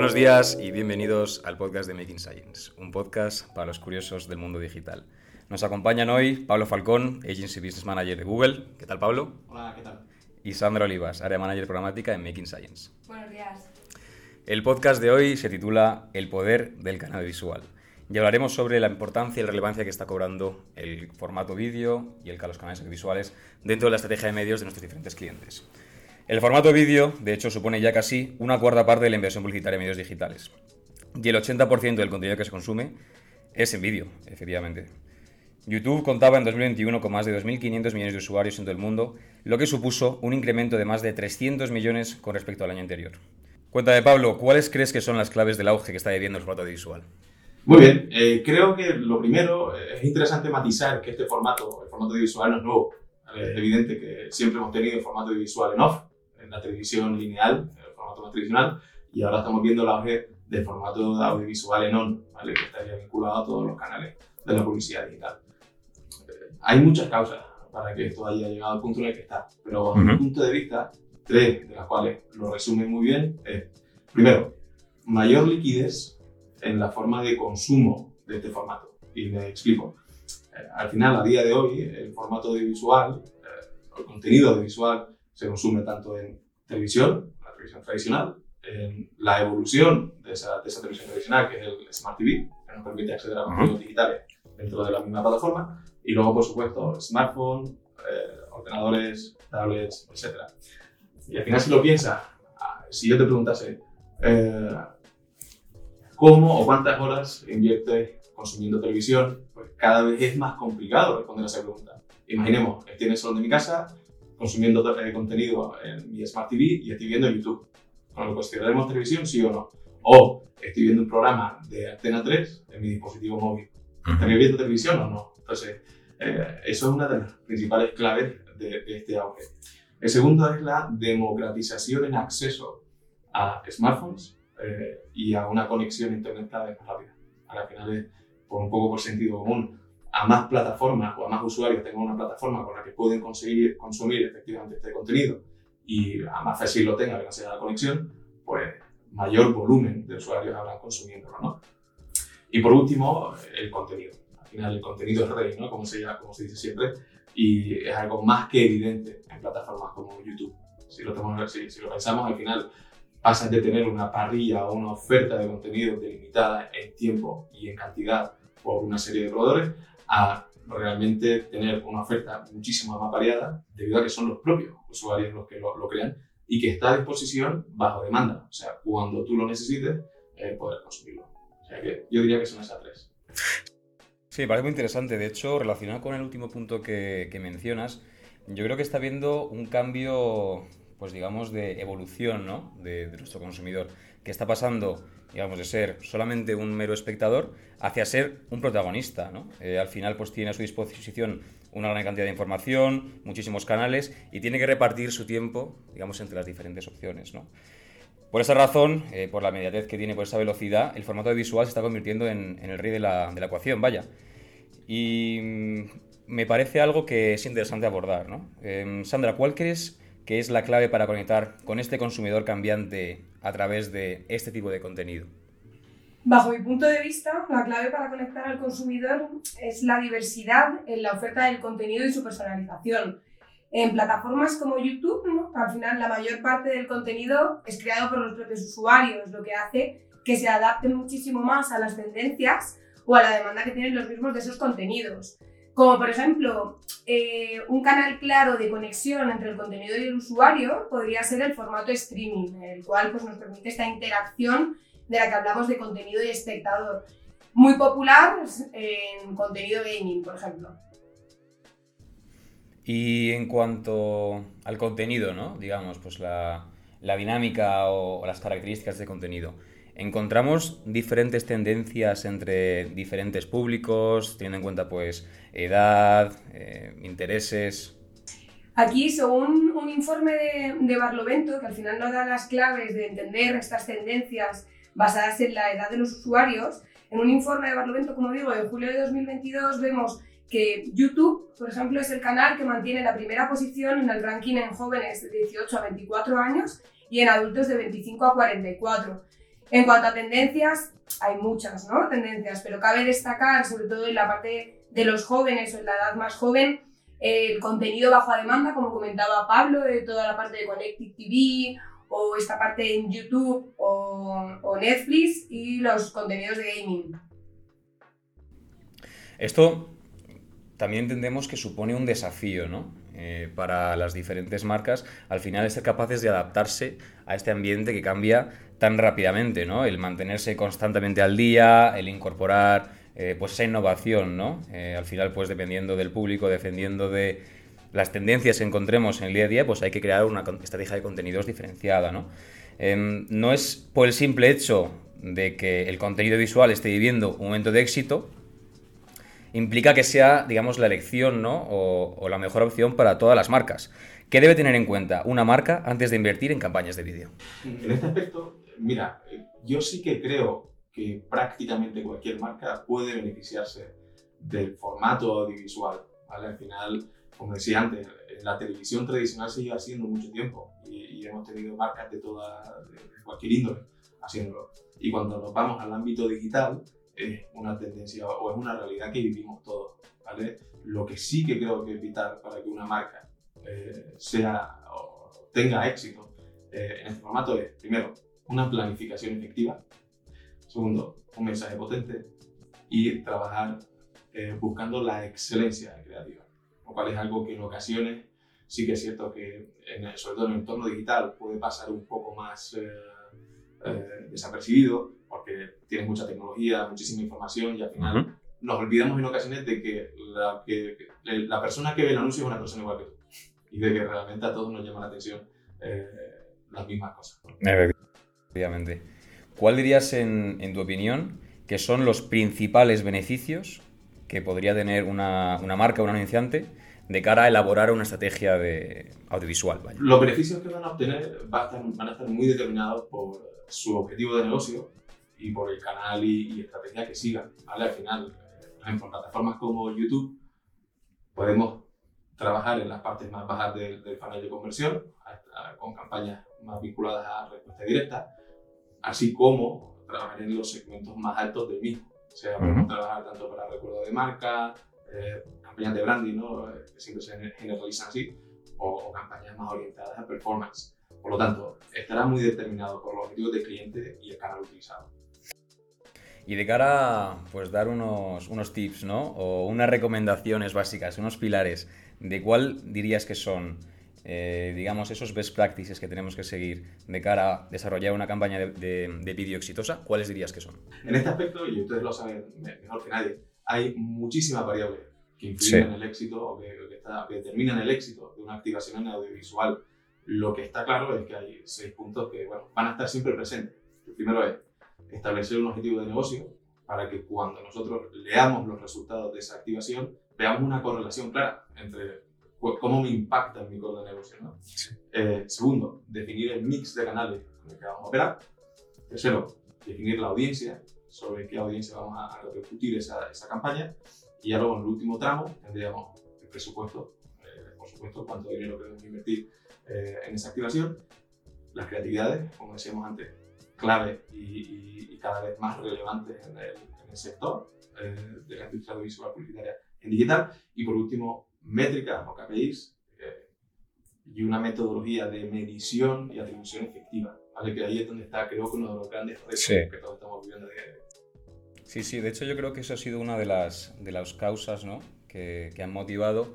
Buenos días y bienvenidos al podcast de Making Science, un podcast para los curiosos del mundo digital. Nos acompañan hoy Pablo Falcón, Agency Business Manager de Google. ¿Qué tal, Pablo? Hola, ¿qué tal? Y Sandra Olivas, Área Manager Programática en Making Science. Buenos días. El podcast de hoy se titula El poder del canal visual. Y hablaremos sobre la importancia y la relevancia que está cobrando el formato vídeo y el los canales visuales dentro de la estrategia de medios de nuestros diferentes clientes. El formato vídeo, de hecho, supone ya casi una cuarta parte de la inversión publicitaria en medios digitales. Y el 80% del contenido que se consume es en vídeo, efectivamente. YouTube contaba en 2021 con más de 2.500 millones de usuarios en todo el mundo, lo que supuso un incremento de más de 300 millones con respecto al año anterior. Cuéntame, Pablo, ¿cuáles crees que son las claves del auge que está viviendo el formato visual? Muy bien, eh, creo que lo primero eh, es interesante matizar que este formato, el formato visual, no es nuevo. Es evidente que siempre hemos tenido formato visual en off, la televisión lineal, el formato más tradicional, y ahora estamos viendo el auge del formato audiovisual en on, ¿vale? que estaría vinculado a todos los canales de la publicidad digital. Hay muchas causas para que esto haya llegado al punto en el que está, pero desde mi punto de vista, tres de las cuales lo resumen muy bien es, primero, mayor liquidez en la forma de consumo de este formato. Y me explico. Eh, al final, a día de hoy, el formato audiovisual, eh, el contenido audiovisual, se consume tanto en televisión, la televisión tradicional, en la evolución de esa, de esa televisión tradicional, que es el Smart TV, que nos permite acceder a contenidos digitales dentro de la misma plataforma, y luego, por supuesto, smartphone, eh, ordenadores, tablets, etc. Y al final, si lo piensas, ah, si yo te preguntase, eh, ¿cómo o cuántas horas inviertes consumiendo televisión? Pues cada vez es más complicado responder a esa pregunta. Imaginemos, estoy en el salón de mi casa, consumiendo eh, contenido en mi Smart TV y estoy viendo YouTube. ¿Lo consideraremos televisión, sí o no? O estoy viendo un programa de Antena 3 en mi dispositivo móvil. ¿Estaría viendo televisión o no? Entonces, eh, eso es una de las principales claves de, este auge. El segundo es la democratización en acceso a smartphones eh, y a una conexión a internet cada vez más rápida. Al final es por un poco por sentido común a más plataformas o a más usuarios tengan una plataforma con la que pueden conseguir consumir efectivamente este contenido y a más fácil lo tenga gracias a la conexión, pues mayor volumen de usuarios habrán consumiéndolo, ¿no? Y por último, el contenido. Al final el contenido es rey, ¿no? Como se, como se dice siempre, y es algo más que evidente en plataformas como YouTube. Si lo, tenemos, si, si lo pensamos, al final pasan de tener una parrilla o una oferta de contenido delimitada en tiempo y en cantidad por una serie de proveedores a realmente tener una oferta muchísimo más variada debido a que son los propios usuarios los que lo, crean y que está a disposición bajo demanda. O sea, cuando tú lo necesites, eh, poder consumirlo. O sea, que yo diría que son esas tres. Sí, parece muy interesante. De hecho, relacionado con el último punto que, que mencionas, yo creo que está habiendo un cambio, pues digamos, de evolución ¿no? de, de nuestro consumidor, que está pasando digamos, de ser solamente un mero espectador hacia ser un protagonista, ¿no? Eh, al final, pues tiene a su disposición una gran cantidad de información, muchísimos canales y tiene que repartir su tiempo, digamos, entre las diferentes opciones, ¿no? Por esa razón, eh, por la inmediatez que tiene, por esa velocidad, el formato visual se está convirtiendo en, el rey de la, de la, ecuación, vaya. Y mm, me parece algo que es interesante abordar, ¿no? Eh, Sandra, ¿cuál crees que es la clave para conectar con este consumidor cambiante a través de este tipo de contenido? Bajo mi punto de vista, la clave para conectar al consumidor es la diversidad en la oferta del contenido y su personalización. En plataformas como YouTube, al final la mayor parte del contenido es creado por los propios usuarios, lo que hace que se adapte muchísimo más a las tendencias o a la demanda que tienen los mismos de esos contenidos. Como por ejemplo, eh, un canal claro de conexión entre el contenido y el usuario podría ser el formato streaming, el cual pues, nos permite esta interacción de la que hablamos de contenido y espectador. Muy popular en contenido gaming, por ejemplo. Y en cuanto al contenido, ¿no? Digamos, pues la, dinámica o, las características de contenido. Encontramos diferentes tendencias entre diferentes públicos, teniendo en cuenta pues edad, eh, intereses. Aquí, según un informe de, de, Barlovento, que al final nos da las claves de entender estas tendencias basadas en la edad de los usuarios, en un informe de Barlovento, como digo, de julio de 2022, vemos que YouTube, por ejemplo, es el canal que mantiene la primera posición en el ranking en jóvenes de 18 a 24 años y en adultos de 25 a 44. En cuanto a tendencias, hay muchas, ¿no? Tendencias, pero cabe destacar, sobre todo en la parte de los jóvenes o en la edad más joven, el contenido bajo demanda, como comentaba Pablo, de toda la parte de Connected TV o esta parte en YouTube o, Netflix y los contenidos de gaming. Esto también entendemos que supone un desafío, ¿no? Eh, para las diferentes marcas, al final ser capaces de adaptarse a este ambiente que cambia tan rápidamente, ¿no? El mantenerse constantemente al día, el incorporar eh, pues esa innovación, ¿no? Eh, al final, pues dependiendo del público, dependiendo de las tendencias que encontremos en el día a día, pues hay que crear una estrategia de contenidos diferenciada, ¿no? Em, no es por el simple hecho de que el contenido visual esté viviendo un momento de éxito, implica que sea, digamos, la elección ¿no? o, la mejor opción para todas las marcas. ¿Qué debe tener en cuenta una marca antes de invertir en campañas de vídeo? En este aspecto, mira, yo sí que creo que prácticamente cualquier marca puede beneficiarse del formato audiovisual. ¿vale? Al final, como decía antes, la televisión tradicional se lleva haciendo mucho tiempo y, hemos tenido marcas de, toda, de cualquier índole haciéndolo. Y cuando nos vamos al ámbito digital, es una tendencia o es una realidad que vivimos todos, ¿vale? Lo que sí que creo que es vital para que una marca eh, sea o tenga éxito eh, en este formato es, primero, una planificación efectiva, segundo, un mensaje potente. Y trabajar eh, buscando la excelencia creativa, lo cual es algo que en ocasiones sí que es cierto que, en, sobre todo en el entorno digital, puede pasar un poco más desapercibido, porque tienes mucha tecnología, muchísima información y al final nos olvidamos en ocasiones de que la, que la, persona que ve el anuncio es una persona igual que tú. Y de que realmente a todos nos llama la atención eh, las mismas cosas. Efectivamente. ¿Cuál dirías, en, en, tu opinión, que son los principales beneficios que podría tener una, una marca, un anunciante, de cara a elaborar una estrategia de audiovisual? Los beneficios que van a obtener van a estar, van a estar muy determinados por su objetivo de negocio y por el canal y, estrategia que sigan. ¿vale? Al final, ejemplo, en plataformas como YouTube podemos trabajar en las partes más bajas del, del funnel de conversión, con campañas más vinculadas a respuesta directa, así como trabajar en los segmentos más altos del mismo. O sea, podemos trabajar tanto para recuerdo de marca, eh, campañas de branding, ¿no? Eh, que siempre se generalizan así, o campañas más orientadas a performance. Por lo tanto, estará muy determinado por los objetivos del cliente y el canal utilizado. Y de cara a pues, dar unos, unos tips, ¿no? O unas recomendaciones básicas, unos pilares, ¿de cuál dirías que son, eh, digamos, esos best practices que tenemos que seguir de cara a desarrollar una campaña de, de, vídeo exitosa? ¿Cuáles dirías que son? En este aspecto, y ustedes lo saben mejor que nadie, hay muchísimas variables que influyen en el éxito o que, que determinan el éxito de una activación en audiovisual lo que está claro es que hay seis puntos que bueno, van a estar siempre presentes. El primero es establecer un objetivo de negocio para que cuando nosotros leamos los resultados de esa activación, veamos una correlación clara entre cómo me impacta en mi core de negocio. ¿no? Eh, segundo, definir el mix de canales con el que vamos a operar. Tercero, definir la audiencia, sobre qué audiencia vamos a, repercutir esa, esa, campaña. Y ya luego en el último tramo tendríamos el presupuesto, eh, por supuesto, cuánto dinero queremos invertir eh, en esa activación. Las creatividades, como decíamos antes, clave y, cada vez más relevantes en el, sector eh, de la industria audiovisual publicitaria en digital. Y por último, métricas o KPIs eh, y una metodología de medición y atribución efectiva. ¿vale? Que ahí es donde está, creo que uno de los grandes retos que todos estamos viviendo Sí, sí, de hecho yo creo que eso ha sido una de las, de las causas ¿no? que, que han motivado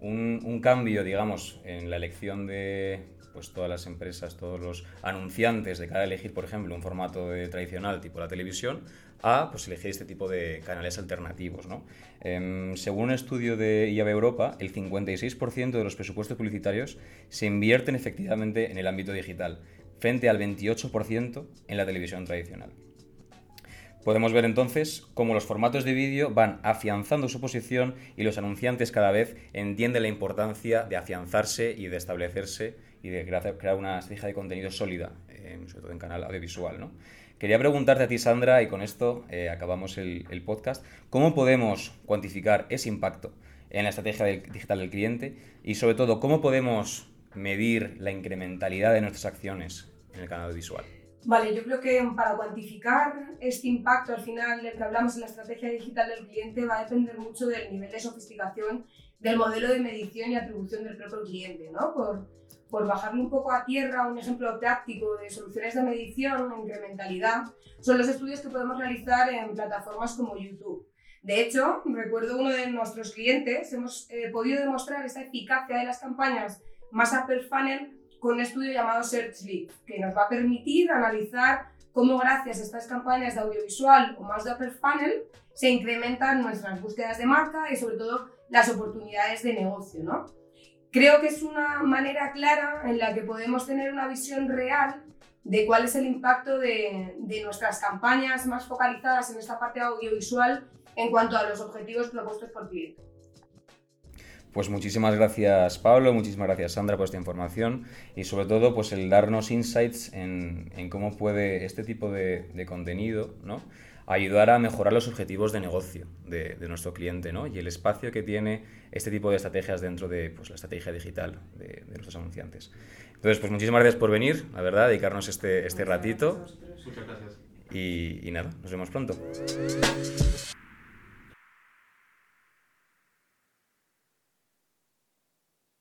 un, un, cambio, digamos, en la elección de pues, todas las empresas, todos los anunciantes de cara a elegir, por ejemplo, un formato de tradicional tipo la televisión, a pues, elegir este tipo de canales alternativos. ¿no? Em, según un estudio de IAB Europa, el 56% de los presupuestos publicitarios se invierten efectivamente en el ámbito digital, frente al 28% en la televisión tradicional. Podemos ver entonces cómo los formatos de vídeo van afianzando su posición y los anunciantes cada vez entienden la importancia de afianzarse y de establecerse y de crear una estrategia de contenido sólida, eh, sobre todo en canal audiovisual. ¿no? Quería preguntarte a ti, Sandra, y con esto eh, acabamos el, podcast, ¿cómo podemos cuantificar ese impacto en la estrategia digital del cliente y sobre todo cómo podemos medir la incrementalidad de nuestras acciones en el canal audiovisual? Vale, yo creo que para cuantificar este impacto al final del que hablamos en la estrategia digital del cliente va a depender mucho del nivel de sofisticación del modelo de medición y atribución del propio cliente, ¿no? Por, por bajarle un poco a tierra, un ejemplo práctico de soluciones de medición, incrementalidad, son los estudios que podemos realizar en plataformas como YouTube. De hecho, recuerdo uno de nuestros clientes, hemos eh, podido demostrar esta eficacia de las campañas más upper funnel con un estudio llamado Search Lead, que nos va a permitir analizar cómo gracias a estas campañas de audiovisual o más de upper funnel se incrementan nuestras búsquedas de marca y sobre todo las oportunidades de negocio. ¿no? Creo que es una manera clara en la que podemos tener una visión real de cuál es el impacto de, nuestras campañas más focalizadas en esta parte audiovisual en cuanto a los objetivos propuestos por cliente. Pues muchísimas gracias Pablo, muchísimas gracias Sandra por esta información y sobre todo pues el darnos insights en, en cómo puede este tipo de, de, contenido ¿no? Ayudar a mejorar los objetivos de negocio de, de, nuestro cliente ¿no? y el espacio que tiene este tipo de estrategias dentro de pues, la estrategia digital de, nuestros anunciantes. Entonces, pues muchísimas gracias por venir, la verdad, dedicarnos este, este ratito. Muchas gracias. Y, y nada, nos vemos pronto.